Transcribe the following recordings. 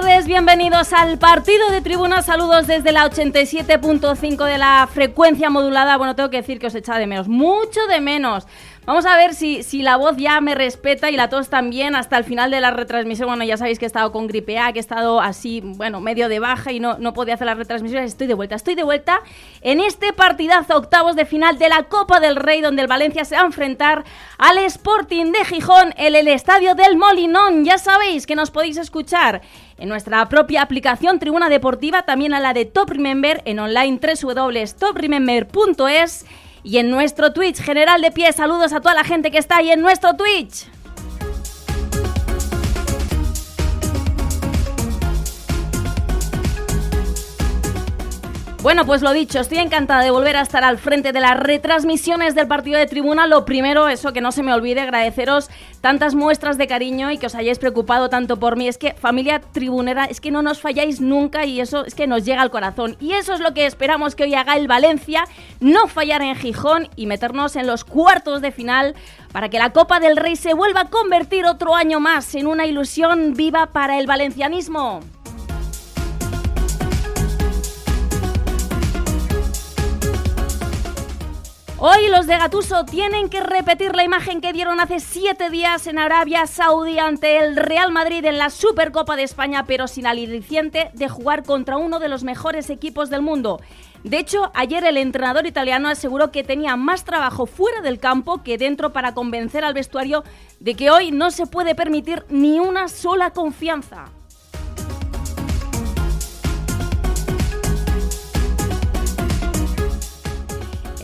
Muy tardes, bienvenidos al partido de tribuna. Saludos desde la 87.5 de la frecuencia modulada. Bueno, tengo que decir que os echaba de menos, mucho de menos. Vamos a ver si, si la voz ya me respeta y la tos también hasta el final de la retransmisión. Bueno, ya sabéis que he estado con gripe A, que he estado así, bueno, medio de baja y no, no podía hacer las retransmisiones. Estoy de vuelta, estoy de vuelta en este partidazo octavos de final de la Copa del Rey, donde el Valencia se va a enfrentar al Sporting de Gijón en el estadio del Molinón. Ya sabéis que nos podéis escuchar en nuestra propia aplicación Tribuna Deportiva, también a la de Top Remember en online www.topremember.es y en nuestro Twitch general de pie. Saludos a toda la gente que está ahí en nuestro Twitch. Bueno, pues lo dicho, estoy encantada de volver a estar al frente de las retransmisiones del partido de tribuna. Lo primero, eso que no se me olvide, agradeceros tantas muestras de cariño y que os hayáis preocupado tanto por mí. Es que familia tribunera, es que no nos falláis nunca y eso es que nos llega al corazón. Y eso es lo que esperamos que hoy haga el Valencia, no fallar en Gijón y meternos en los cuartos de final para que la Copa del Rey se vuelva a convertir otro año más en una ilusión viva para el valencianismo. Hoy los de Gatuso tienen que repetir la imagen que dieron hace siete días en Arabia Saudí ante el Real Madrid en la Supercopa de España, pero sin aliciente de jugar contra uno de los mejores equipos del mundo. De hecho, ayer el entrenador italiano aseguró que tenía más trabajo fuera del campo que dentro para convencer al vestuario de que hoy no se puede permitir ni una sola confianza.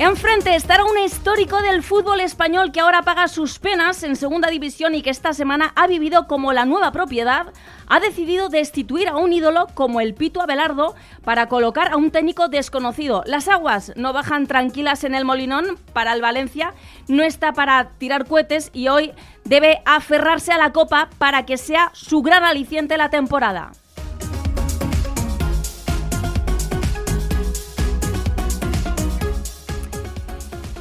Enfrente estará un histórico del fútbol español que ahora paga sus penas en segunda división y que esta semana ha vivido como la nueva propiedad, ha decidido destituir a un ídolo como el Pito Abelardo para colocar a un técnico desconocido. Las aguas no bajan tranquilas en el Molinón para el Valencia, no está para tirar cohetes y hoy debe aferrarse a la copa para que sea su gran aliciente la temporada.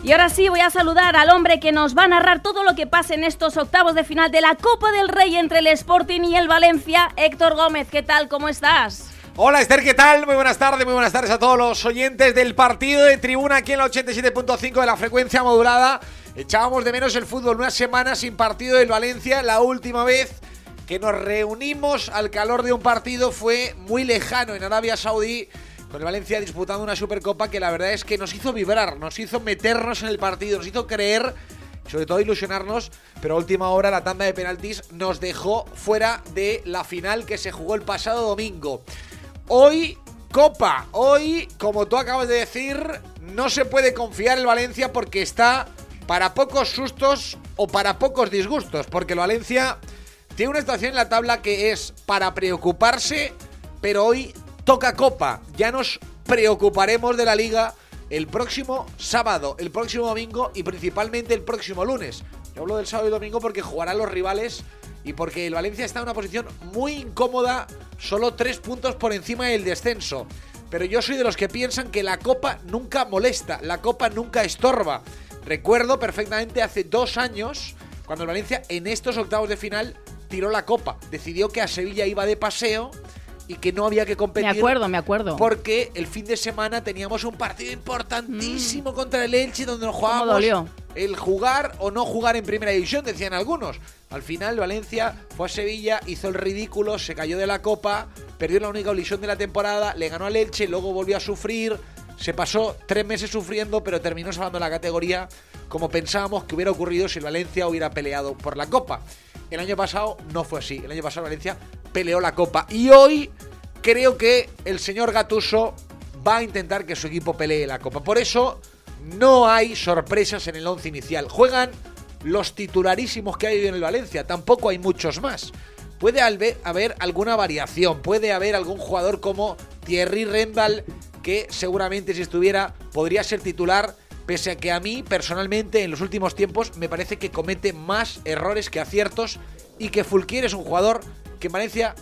Y ahora sí voy a saludar al hombre que nos va a narrar todo lo que pasa en estos octavos de final de la Copa del Rey entre el Sporting y el Valencia. Héctor Gómez, ¿qué tal? ¿Cómo estás? Hola Esther, ¿qué tal? Muy buenas tardes, muy buenas tardes a todos los oyentes del partido de tribuna aquí en la 87.5 de la frecuencia modulada. Echábamos de menos el fútbol una semana sin partido del Valencia. La última vez que nos reunimos al calor de un partido fue muy lejano en Arabia Saudí con el Valencia disputando una Supercopa que la verdad es que nos hizo vibrar, nos hizo meternos en el partido, nos hizo creer, sobre todo ilusionarnos, pero a última hora la tanda de penaltis nos dejó fuera de la final que se jugó el pasado domingo. Hoy, Copa, hoy, como tú acabas de decir, no se puede confiar el Valencia porque está para pocos sustos o para pocos disgustos, porque el Valencia tiene una situación en la tabla que es para preocuparse, pero hoy toca copa. Ya nos preocuparemos de la liga el próximo sábado, el próximo domingo y principalmente el próximo lunes. Yo hablo del sábado y domingo porque jugarán los rivales y porque el Valencia está en una posición muy incómoda, solo tres puntos por encima del descenso. Pero yo soy de los que piensan que la Copa nunca molesta, la Copa nunca estorba. Recuerdo perfectamente hace dos años, cuando el Valencia en estos octavos de final tiró la Copa. Decidió que a Sevilla iba de paseo y que no había que competir. Me acuerdo, me acuerdo. Porque el fin de semana teníamos un partido importantísimo contra el Elche donde nos Mm. ¿Cómo jugábamos dolió? el jugar o no jugar en primera división, decían algunos. Al final Valencia fue a Sevilla, hizo el ridículo, se cayó de la copa, perdió la única ilusión de la temporada, le ganó al Elche, luego volvió a sufrir, se pasó tres meses sufriendo, pero terminó salvando la categoría como pensábamos que hubiera ocurrido si el Valencia hubiera peleado por la copa. El año pasado no fue así, el año pasado Valencia peleó la copa y hoy creo que el señor Gatuso va a intentar que su equipo pelee la copa. Por eso no hay sorpresas en el once inicial. Juegan los titularísimos que hay hoy en el Valencia, tampoco hay muchos más. Puede haber alguna variación, puede haber algún jugador como Thierry Rendal que seguramente si estuviera podría ser titular, pese a que a mí personalmente en los últimos tiempos me parece que comete más errores que aciertos y que Fulquier es un jugador que en Valencia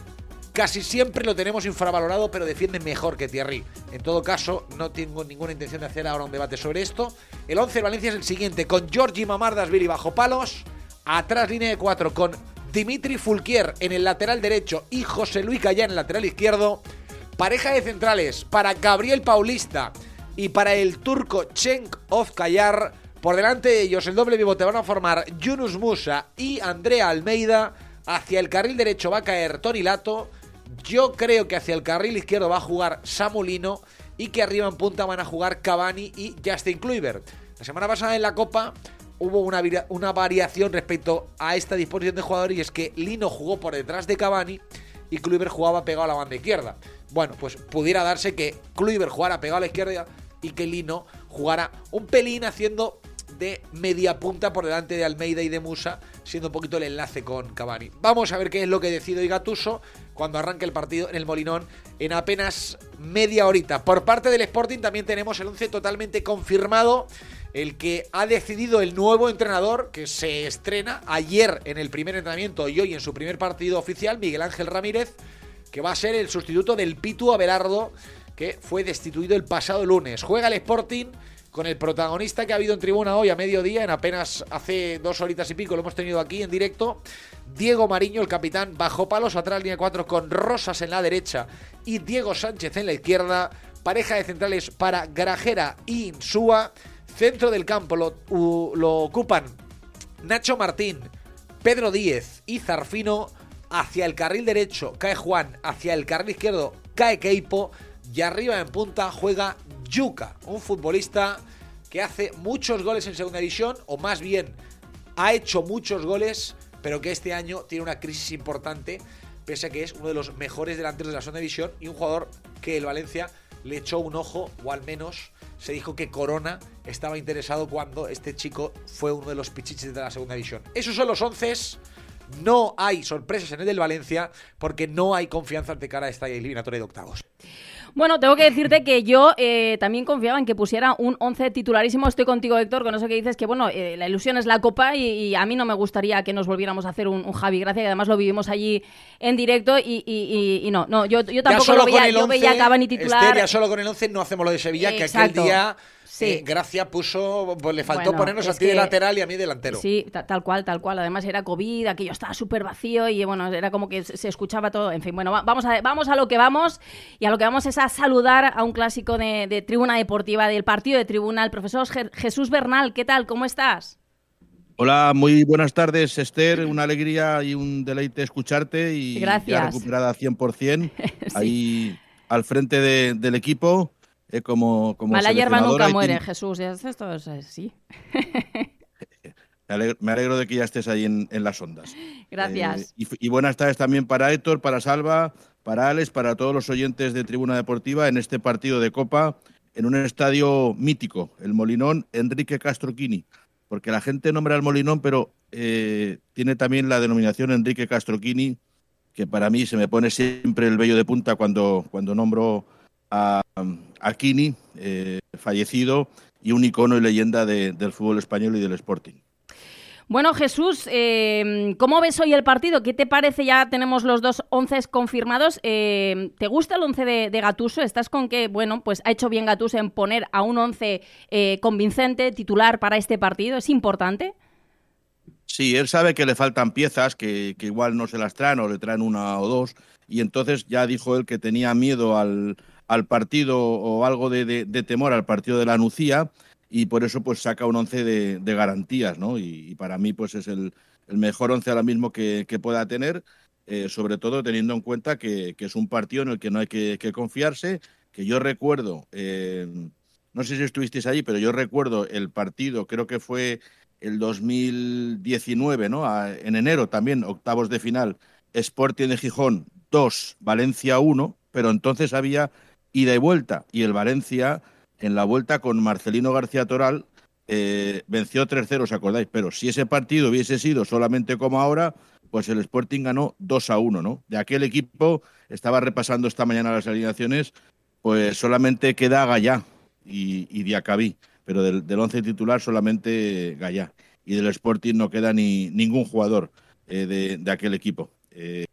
Casi siempre lo tenemos infravalorado, pero defiende mejor que Thierry. En todo caso, no tengo ninguna intención de hacer ahora un debate sobre esto. El 11 de Valencia es el siguiente, con Georgi Mamardasvili bajo palos, atrás línea de 4 con Dimitri Fulquier en el lateral derecho y José Luis Callán en el lateral izquierdo. Pareja de centrales para Gabriel Paulista y para el turco Cenk Ozkayar. Por delante de ellos el doble pivote van a formar Yunus Musa y Andrea Almeida. Hacia el carril derecho va a caer Tony Lato. Yo creo que hacia el carril izquierdo va a jugar Samulino y que arriba en punta van a jugar Cavani y Justin Kluivert. La semana pasada en la Copa hubo una, una variación respecto a esta disposición de jugadores y es que Lino jugó por detrás de Cavani y Kluivert jugaba pegado a la banda izquierda. Bueno, pues pudiera darse que Kluivert jugara pegado a la izquierda y que Lino jugara un pelín haciendo de media punta por delante de Almeida y de Musa, siendo un poquito el enlace con Cavani. Vamos a ver qué es lo que decide hoy Gattuso cuando arranque el partido en el Molinón en apenas media horita. Por parte del Sporting también tenemos el 11 totalmente confirmado, el que ha decidido el nuevo entrenador que se estrena ayer en el primer entrenamiento y hoy en su primer partido oficial, Miguel Ángel Ramírez, que va a ser el sustituto del Pitu Abelardo, que fue destituido el pasado lunes. Juega el Sporting con el protagonista que ha habido en tribuna hoy a mediodía, en apenas hace dos horitas y pico, lo hemos tenido aquí en directo. Diego Mariño, el capitán, bajo palos atrás, línea 4 con Rosas en la derecha y Diego Sánchez en la izquierda. Pareja de centrales para Grajera y Insúa. Centro del campo lo, lo ocupan Nacho Martín, Pedro Díez y Zarfino. Hacia el carril derecho cae Juan, hacia el carril izquierdo cae Keipo y arriba en punta juega Yuca, un futbolista que hace muchos goles en segunda división, o más bien ha hecho muchos goles, pero que este año tiene una crisis importante, pese a que es uno de los mejores delanteros de la segunda división y un jugador que el Valencia le echó un ojo, o al menos se dijo que Corona estaba interesado cuando este chico fue uno de los pichiches de la segunda división. Esos son los once. No hay sorpresas en el del Valencia porque no hay confianza ante cara a esta eliminatoria de octavos. Bueno, tengo que decirte que yo eh, también confiaba en que pusiera un 11 titularísimo. Estoy contigo, Héctor, con eso que dices que, bueno, eh, la ilusión es la Copa y, y a mí no me gustaría que nos volviéramos a hacer un, un Javi Gracia, que además lo vivimos allí en directo y, y- y- y no, no, yo, yo tampoco lo veía, yo veía a Cavani titular. Esther, ya solo con el 11 no hacemos lo de Sevilla, que Exacto. aquel día Sí. eh, Gracia puso, pues le faltó Bueno, ponernos a ti de lateral y a mí delantero. Sí, ta- tal cual, tal cual. Además era COVID, aquello estaba súper vacío y bueno, era como que se escuchaba todo. En fin, bueno, va- vamos a, vamos a lo que vamos y a lo que vamos es a saludar a un clásico de, de Tribuna Deportiva, del partido de Tribuna, el profesor Je- Jesús Bernal. ¿Qué tal? ¿Cómo estás? Hola, muy buenas tardes, Esther. Una alegría y un deleite escucharte y Gracias. ya recuperada 100%. Ahí al frente de- del equipo, eh, como, como Mala hierba seleccionadora nunca muere, Jesús. ya Esto es así. Me alegro, me alegro de que ya estés ahí en, en las ondas. Gracias. Eh, y buenas tardes también para Héctor, para Salva, para Alex, para todos los oyentes de Tribuna Deportiva en este partido de Copa en un estadio mítico, el Molinón Enrique Castroquini. Porque la gente nombra el Molinón, pero eh, tiene también la denominación Enrique Castroquini, que para mí se me pone siempre el vello de punta cuando, cuando nombro a, a Quini, eh, fallecido y un icono y leyenda de- del fútbol español y del Sporting. Bueno, Jesús, eh, ¿cómo ves hoy el partido? ¿Qué te parece? Ya tenemos los dos once confirmados. Eh, ¿Te gusta el once de, Gatuso? ¿Estás con que, bueno, pues ha hecho bien Gatuso en poner a un once eh, convincente, titular para este partido? ¿Es importante? Sí, él sabe que le faltan piezas, que, igual no se las traen o le traen una o dos, y entonces ya dijo él que tenía miedo al, al partido o algo de, temor al partido de la Nucía y por eso pues saca un once de, garantías, ¿no? Y, para mí pues es el, mejor once ahora mismo que, pueda tener, eh, sobre todo teniendo en cuenta que, es un partido en el que no hay que, confiarse, que yo recuerdo, eh, no sé si estuvisteis allí, pero yo recuerdo el partido, creo que fue el 2019, ¿no? en enero también, octavos de final, Sporting de Gijón 2, Valencia 1, pero entonces había ida y vuelta. Y el Valencia, en la vuelta con Marcelino García Toral, eh, venció 3-0, ¿os acordáis? Pero si ese partido hubiese sido solamente como ahora, pues el Sporting ganó 2 1, ¿no? De aquel equipo, estaba repasando esta mañana las alineaciones, pues solamente queda Gallá y, y Diacabí, pero del, del once titular solamente Gallá. Y del Sporting no queda ni ningún jugador eh, de, aquel equipo. Eh,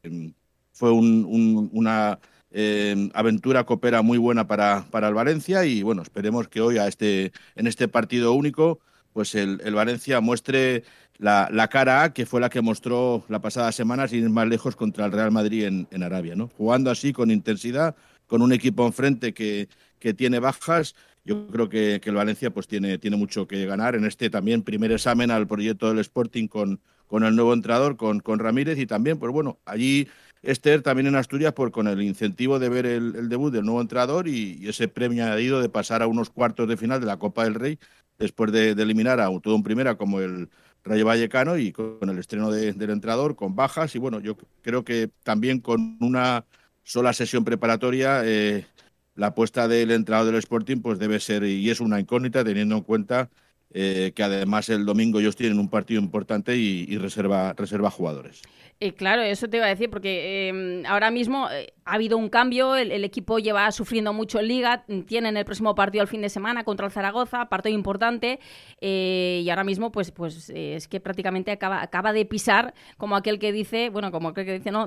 fue una eh, aventura coopera muy buena para, para el Valencia y bueno, esperemos que hoy a este, en este partido único pues el, Valencia muestre la, cara A que fue la que mostró la pasada semana sin ir más lejos contra el Real Madrid en, Arabia, ¿no? Jugando así con intensidad, con un equipo enfrente que, que tiene bajas, yo creo que, el Valencia pues tiene, tiene mucho que ganar en este también primer examen al proyecto del Sporting con, con el nuevo entrenador, con, con Ramírez y también, pues bueno, allí Esther también en Asturias por con el incentivo de ver el, debut del nuevo entrenador y, ese premio añadido de pasar a unos cuartos de final de la Copa del Rey después de, eliminar a todo un primera como el Rayo Vallecano y con el estreno del entrenador, con bajas y bueno, yo creo que también con una sola sesión preparatoria eh, la apuesta del entrenador del Sporting pues debe ser y es una incógnita teniendo en cuenta eh, que además el domingo ellos tienen un partido importante y, reserva, reserva jugadores. Eh, claro, eso te iba a decir, porque em, ahora mismo eh, ha habido un cambio, el, equipo lleva sufriendo mucho en Liga, tienen el próximo partido el fin de semana contra el Zaragoza, partido importante, y ahora mismo pues, pues es que prácticamente acaba, acaba de pisar, como aquel que dice, bueno, como aquel que dice, no,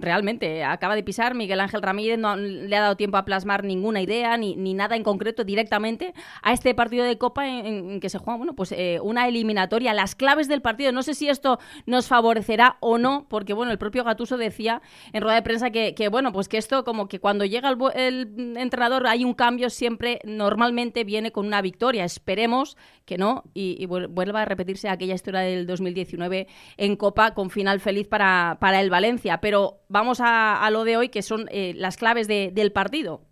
realmente acaba de pisar, Miguel Ángel Ramírez no le ha dado tiempo a plasmar ninguna idea ni, ni nada en concreto directamente a este partido de Copa en que se bueno, pues eh, una eliminatoria, las claves del partido. No sé si esto nos favorecerá o no, porque bueno, el propio Gatuso decía en rueda de prensa que, bueno, pues que esto como que cuando llega el, entrenador hay un cambio, siempre normalmente viene con una victoria. Esperemos que no y, vuelva a repetirse aquella historia del 2019 en Copa con final feliz para, para el Valencia. Pero vamos a, lo de hoy, que son eh, las claves del partido.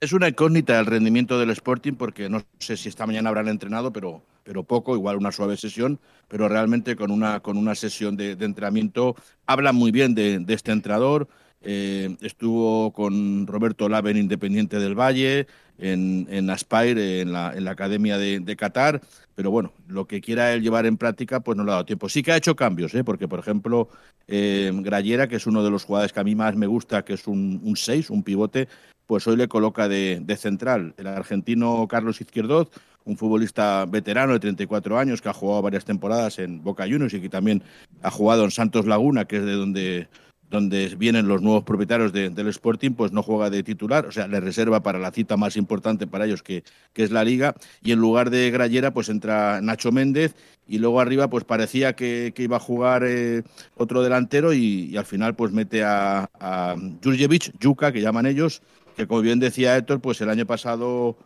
Es una incógnita el rendimiento del Sporting porque no sé si esta mañana habrán entrenado, pero, pero poco, igual una suave sesión, pero realmente con una, con una sesión de, entrenamiento hablan muy bien de, este entrenador. Eh, estuvo con Roberto Lave en Independiente del Valle, en, en Aspire, en la, en la Academia de, Qatar, pero bueno, lo que quiera él llevar en práctica, pues no le ha dado tiempo. Sí que ha hecho cambios, ¿eh? porque por ejemplo, eh, Grayera, que es uno de los jugadores que a mí más me gusta, que es un 6, un, un pivote, pues hoy le coloca de, central. El argentino Carlos Izquierdoz, un futbolista veterano de 34 años que ha jugado varias temporadas en Boca Juniors y que también ha jugado en Santos Laguna, que es de donde, donde vienen los nuevos propietarios del Sporting, pues no juega de titular, o sea, le reserva para la cita más importante para ellos, que, que es la Liga. Y en lugar de Grayera, pues entra Nacho Méndez y luego arriba pues parecía que, iba a jugar eh, otro delantero y, al final pues mete a, a Jurjevic, Yuka, que llaman ellos, que como bien decía Héctor, pues el año pasado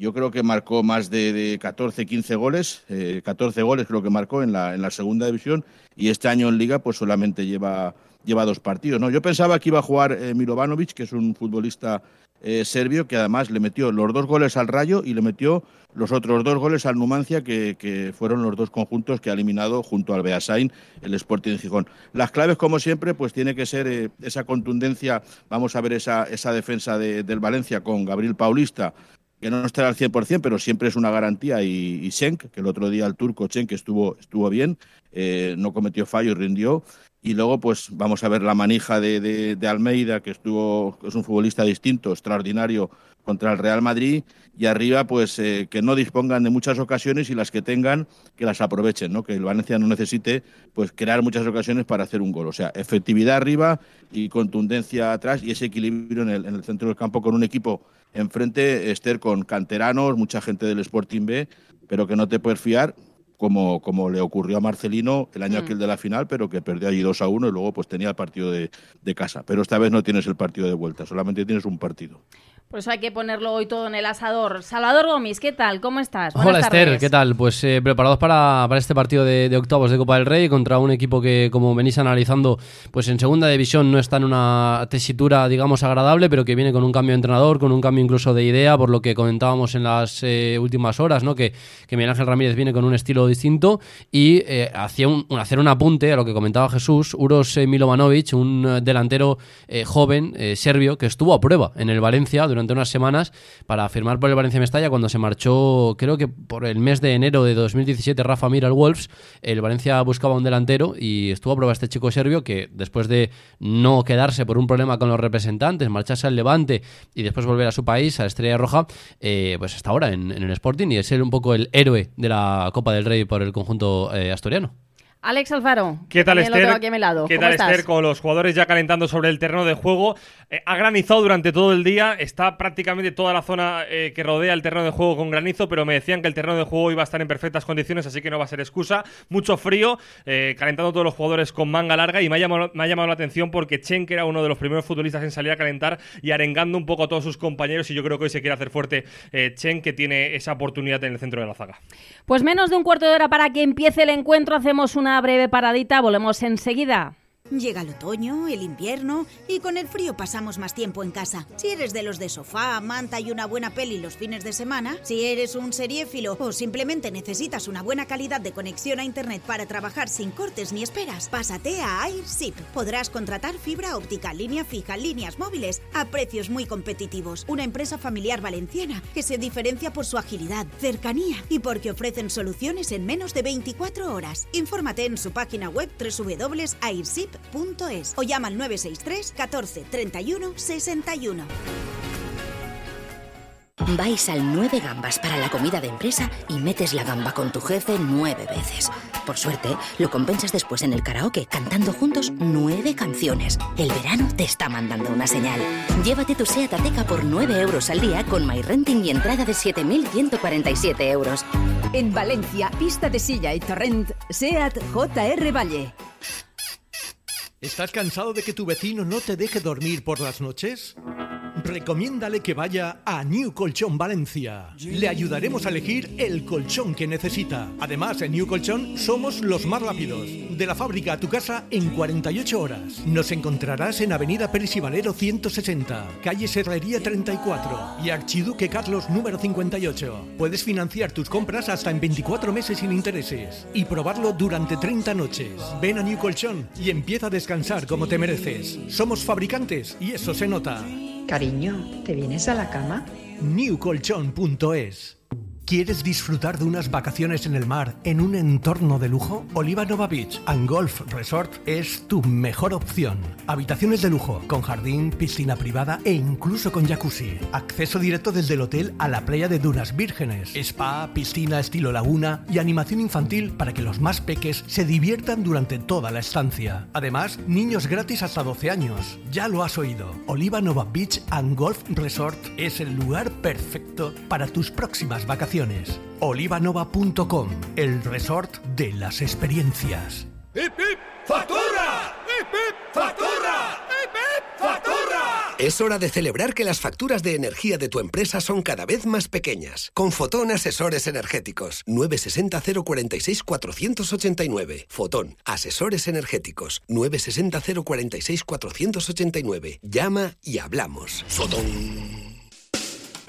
yo creo que marcó más de, 14, 15 goles, 14 eh, goles creo que marcó en la, en la segunda división y este año en liga pues solamente lleva, lleva dos partidos. ¿no? Yo pensaba que iba a jugar eh, Milovanovic, que es un futbolista eh, serbio que además le metió los dos goles al Rayo y le metió los otros dos goles al Numancia, que, fueron los dos conjuntos que ha eliminado junto al Beasain el Sporting Gijón. Las claves, como siempre, pues tiene que ser eh, esa contundencia, vamos a ver esa, esa defensa del Valencia con Gabriel Paulista, que no estará al 100%, pero siempre es una garantía, y, y Schenk, que el otro día el turco Schenk estuvo, estuvo bien, eh, no cometió fallo y rindió. Y luego, pues vamos a ver la manija de, de, Almeida, que estuvo, es un futbolista distinto, extraordinario contra el Real Madrid. Y arriba, pues eh, que no dispongan de muchas ocasiones y las que tengan, que las aprovechen, ¿no? Que el Valencia no necesite, pues crear muchas ocasiones para hacer un gol. O sea, efectividad arriba y contundencia atrás y ese equilibrio en el, en el centro del campo con un equipo enfrente, Esther, con canteranos, mucha gente del Sporting B, pero que no te puedes fiar como, como le ocurrió a Marcelino el año mm. aquel de la final, pero que perdió allí 2 a 1 y luego pues tenía el partido de, de casa. Pero esta vez no tienes el partido de vuelta, solamente tienes un partido. Por eso hay que ponerlo hoy todo en el asador. Salvador Gómez, ¿qué tal? ¿Cómo estás? Hola Esther, ¿qué tal? Pues eh, preparados para, para, este partido de, octavos de Copa del Rey contra un equipo que, como venís analizando, pues en segunda división no está en una tesitura, digamos, agradable, pero que viene con un cambio de entrenador, con un cambio incluso de idea, por lo que comentábamos en las eh, últimas horas, ¿no? Que, que Miguel Ángel Ramírez viene con un estilo distinto y eh, hacía un, hacer un apunte a lo que comentaba Jesús, Uros Milovanovic, un delantero joven serbio que estuvo a prueba en el Valencia durante durante unas semanas para firmar por el Valencia Mestalla cuando se marchó, creo que por el mes de enero de 2017, Rafa Mir al Wolves. El Valencia buscaba un delantero y estuvo a prueba este chico serbio que después de no quedarse por un problema con los representantes, marcharse al Levante y después volver a su país, a Estrella Roja, eh, pues está ahora en, el Sporting y es un poco el héroe de la Copa del Rey por el conjunto eh, asturiano. Alex Alfaro. ¿Qué tal, Esther? ¿Qué tal, Esther? Con los jugadores ya calentando sobre el terreno de juego. Eh, ha granizado durante todo el día. Está prácticamente toda la zona eh, que rodea el terreno de juego con granizo, pero me decían que el terreno de juego iba a estar en perfectas condiciones, así que no va a ser excusa. Mucho frío, eh, calentando todos los jugadores con manga larga. Y me ha, llamado, me ha llamado la atención porque Chen, que era uno de los primeros futbolistas en salir a calentar y arengando un poco a todos sus compañeros. Y yo creo que hoy se quiere hacer fuerte Chen, que tiene esa oportunidad en el centro de la zaga. Pues menos de un cuarto de hora para que empiece el encuentro. Hacemos una breve paradita, volvemos enseguida. Llega el otoño, el invierno y con el frío pasamos más tiempo en casa. Si eres de los de sofá, manta y una buena peli los fines de semana, si eres un seriéfilo o simplemente necesitas una buena calidad de conexión a internet para trabajar sin cortes ni esperas, pásate a AirShip. Podrás contratar fibra óptica, línea fija, líneas móviles a precios muy competitivos. Una empresa familiar valenciana que se diferencia por su agilidad, cercanía y porque ofrecen soluciones en menos de 24 horas. Infórmate en su página web www.airship.com es o llama al 963 14 31 61. Vais al 9 gambas para la comida de empresa y metes la gamba con tu jefe nueve veces. Por suerte, lo compensas después en el karaoke cantando juntos nueve canciones. El verano te está mandando una señal. Llévate tu SEAT Ateca por 9 euros al día con MyRenting y entrada de 7.147 euros. En Valencia, pista de silla y torrent, SEAT JR Valle. ¿Estás cansado de que tu vecino no te deje dormir por las noches? Recomiéndale que vaya a New Colchón Valencia. Le ayudaremos a elegir el colchón que necesita. Además, en New Colchón somos los más rápidos. De la fábrica a tu casa en 48 horas. Nos encontrarás en Avenida Pérez y Valero 160, calle Serrería 34 y Archiduque Carlos número 58. Puedes financiar tus compras hasta en 24 meses sin intereses y probarlo durante 30 noches. Ven a New Colchón y empieza a descansar descansar como te mereces. Somos fabricantes y eso se nota. Cariño, ¿te vienes a la cama? newcolchon.es ¿Quieres disfrutar de unas vacaciones en el mar en un entorno de lujo? Oliva Nova Beach and Golf Resort es tu mejor opción. Habitaciones de lujo, con jardín, piscina privada e incluso con jacuzzi. Acceso directo desde el hotel a la playa de Dunas Vírgenes. Spa, piscina estilo laguna y animación infantil para que los más peques se diviertan durante toda la estancia. Además, niños gratis hasta 12 años. Ya lo has oído. Oliva Nova Beach and Golf Resort es el lugar perfecto para tus próximas vacaciones Olivanova.com, el resort de las experiencias. ¡Hip, hip! ¡Factura! ¡Hip, hip! ¡Factura! ¡Hip, hip! ¡Factura! Es hora de celebrar que las facturas de energía de tu empresa son cada vez más pequeñas. Con Fotón Asesores Energéticos. 960 046 489. Fotón Asesores Energéticos. 960 046 489. Llama y hablamos. Fotón.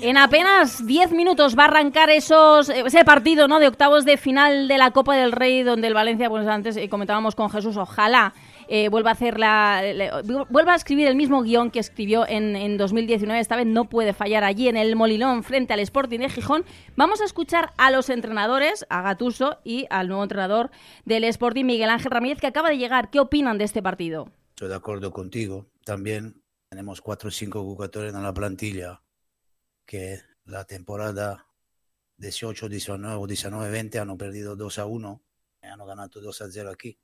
En apenas 10 minutos va a arrancar esos, ese partido ¿no? de octavos de final de la Copa del Rey, donde el Valencia, pues antes eh, comentábamos con Jesús, ojalá eh, vuelva a hacer la, vuelva a escribir el mismo guion que escribió en, en, 2019. Esta vez no puede fallar allí en el Molinón frente al Sporting de Gijón. Vamos a escuchar a los entrenadores, a Gatuso y al nuevo entrenador del Sporting, Miguel Ángel Ramírez, que acaba de llegar. ¿Qué opinan de este partido? Estoy de acuerdo contigo. También tenemos cuatro o cinco jugadores en la plantilla que la temporada 18, 19, 19, 20 han perdido 2 a 1 y han ganado 2 a 0 aquí.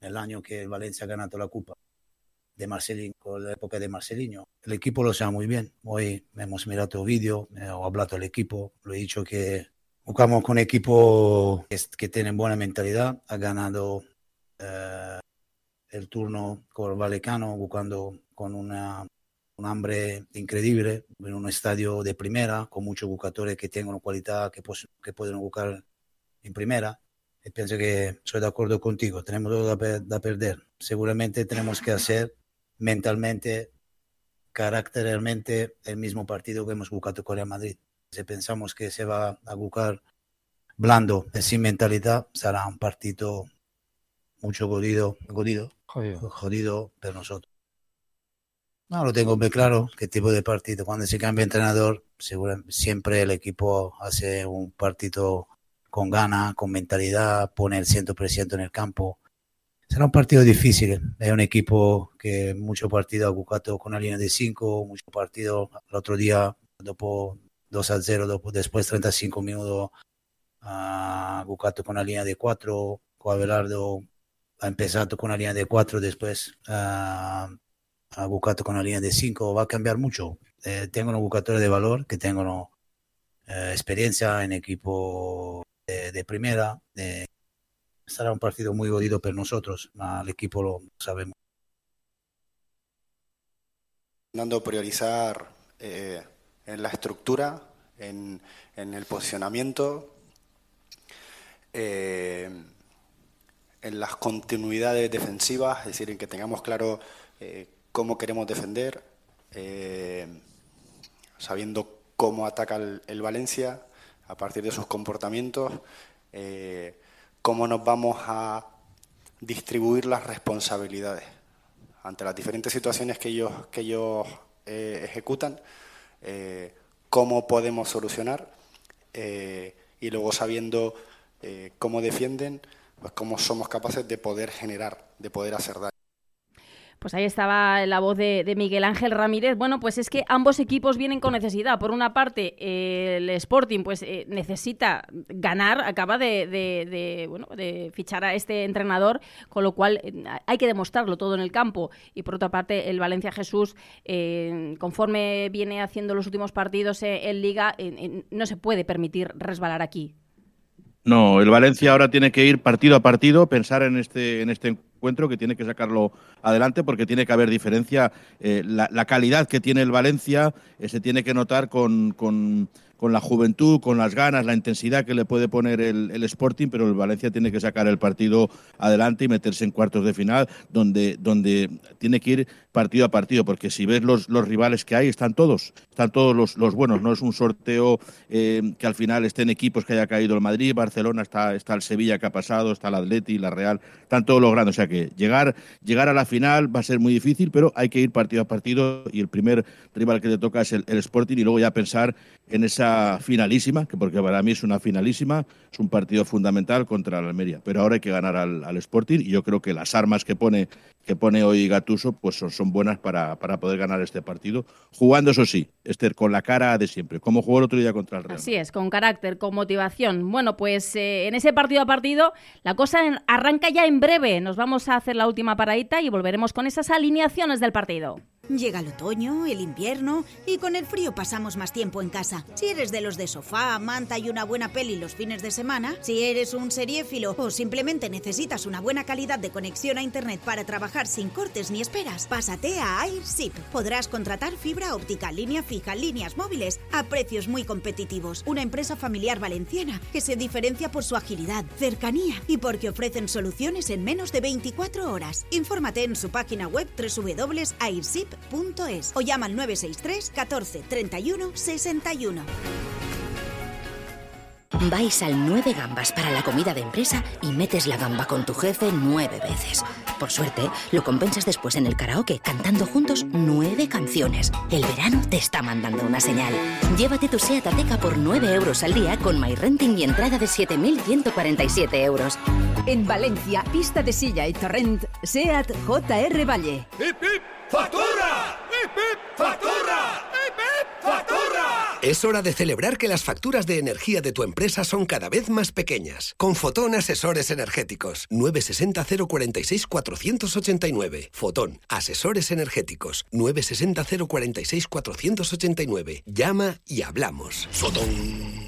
El año que Valencia ha ganado la Copa de Marcelino, con la época de Marcelino. El equipo lo sabe muy bien. Hoy hemos mirado vídeo, he hablado del equipo, lo he dicho que jugamos con equipo que, que tiene buena mentalidad, ha ganado eh, el turno con Valecano, jugando con una un hambre increíble en un estadio de primera, con muchos jugadores que tienen una cualidad que, que pueden jugar en primera. Y pienso que estoy de acuerdo contigo, tenemos todo a, perder. Seguramente tenemos que hacer mentalmente, caracteralmente, el mismo partido que hemos jugado con el Madrid. Si pensamos que se va a jugar blando, sin mentalidad, será un partido mucho jodido, jodido, jodido, jodido para nosotros. No, lo tengo muy claro, qué tipo de partido. Cuando se cambia entrenador, siempre el equipo hace un partido con ganas, con mentalidad, pone el 100% en el campo. Será un partido difícil. Es un equipo que mucho partido ha jugado con la línea de 5, mucho partido el otro día, después 2 a 0, después 35 minutos, ha jugado con la línea de 4. Coabelardo ha empezado con la línea de 4, después uh, a Bucato con la línea de 5 va a cambiar mucho. Eh, tengo unos bucatores de valor que tengo eh, experiencia en equipo de, primera. será un partido muy jodido para nosotros, el equipo lo sabemos. Dando priorizar eh, en la estructura, en, el posicionamiento, en las continuidades defensivas, es decir, en que tengamos claro cómo queremos defender, eh, sabiendo cómo ataca el, Valencia a partir de sus comportamientos, eh, cómo nos vamos a distribuir las responsabilidades ante las diferentes situaciones que ellos, que ellos eh, ejecutan, cómo podemos solucionar y luego sabiendo cómo defienden, pues cómo somos capaces de poder generar, de poder hacer daño. Pues ahí estaba la voz de, Miguel Ángel Ramírez. Bueno, pues es que ambos equipos vienen con necesidad. Por una parte, el Sporting pues eh, necesita ganar, acaba de, bueno, de fichar a este entrenador, con lo cual eh, hay que demostrarlo todo en el campo. Y por otra parte, el Valencia Jesús, eh, conforme viene haciendo los últimos partidos en Liga, no se puede permitir resbalar aquí. No, el Valencia ahora tiene que ir partido a partido, pensar en este, en este encuentro que tiene que sacarlo adelante porque tiene que haber diferencia. Eh, la, calidad que tiene el Valencia eh, se tiene que notar con, con con la juventud, con las ganas, la intensidad que le puede poner el, Sporting, pero el Valencia tiene que sacar el partido adelante y meterse en cuartos de final, donde, donde tiene que ir partido a partido, porque si ves los, los rivales que hay, están todos, están todos los, los buenos, no es un sorteo eh, que al final estén equipos que haya caído el Madrid, Barcelona, está, está el Sevilla que ha pasado, está el Atleti, la Real, están todos los grandes, o sea que llegar, llegar a la final va a ser muy difícil, pero hay que ir partido a partido y el primer rival que te toca es el, el Sporting y luego ya pensar en esa finalísima, que porque para mí es una finalísima, es un partido fundamental contra la Almería. Pero ahora hay que ganar al, Sporting y yo creo que las armas que pone, que pone hoy Gatuso pues son, buenas para, para, poder ganar este partido. Jugando, eso sí, Esther, con la cara de siempre, como jugó el otro día contra el Real. Así es, con carácter, con motivación. Bueno, pues eh, en ese partido a partido la cosa arranca ya en breve. Nos vamos a hacer la última paradita y volveremos con esas alineaciones del partido. Llega el otoño, el invierno y con el frío pasamos más tiempo en casa. Si eres de los de sofá, manta y una buena peli los fines de semana, si eres un seriéfilo o simplemente necesitas una buena calidad de conexión a internet para trabajar sin cortes ni esperas, pásate a AirSip. Podrás contratar fibra óptica, línea fija, líneas móviles a precios muy competitivos. Una empresa familiar valenciana que se diferencia por su agilidad, cercanía y porque ofrecen soluciones en menos de 24 horas. Infórmate en su página web www.airsip.es o llama al 963 14 31 61. Vais al 9 gambas para la comida de empresa y metes la gamba con tu jefe nueve veces. Por suerte, lo compensas después en el karaoke cantando juntos nueve canciones. El verano te está mandando una señal. Llévate tu SEAT Ateca por 9 euros al día con MyRenting y entrada de 7.147 euros. En Valencia, pista de silla y torrent, SEAT JR Valle. ¡Hip, hip! ¡Factura! ¡Hip, hip! ¡Factura! ¡Hip, hip! ¡Factura! Es hora de celebrar que las facturas de energía de tu empresa son cada vez más pequeñas. Con Fotón Asesores Energéticos. 960 046 489. Fotón Asesores Energéticos. 960 046 489. Llama y hablamos. Fotón.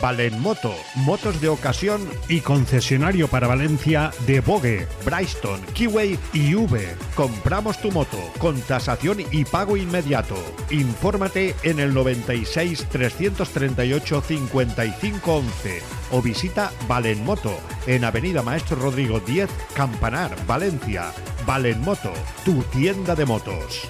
Valenmoto, motos de ocasión y concesionario para Valencia de Bogue, Bryston, Kiway y V. Compramos tu moto con tasación y pago inmediato. Infórmate en el 96 338 55 11 o visita Valenmoto en Avenida Maestro Rodrigo 10, Campanar, Valencia. Valenmoto, tu tienda de motos.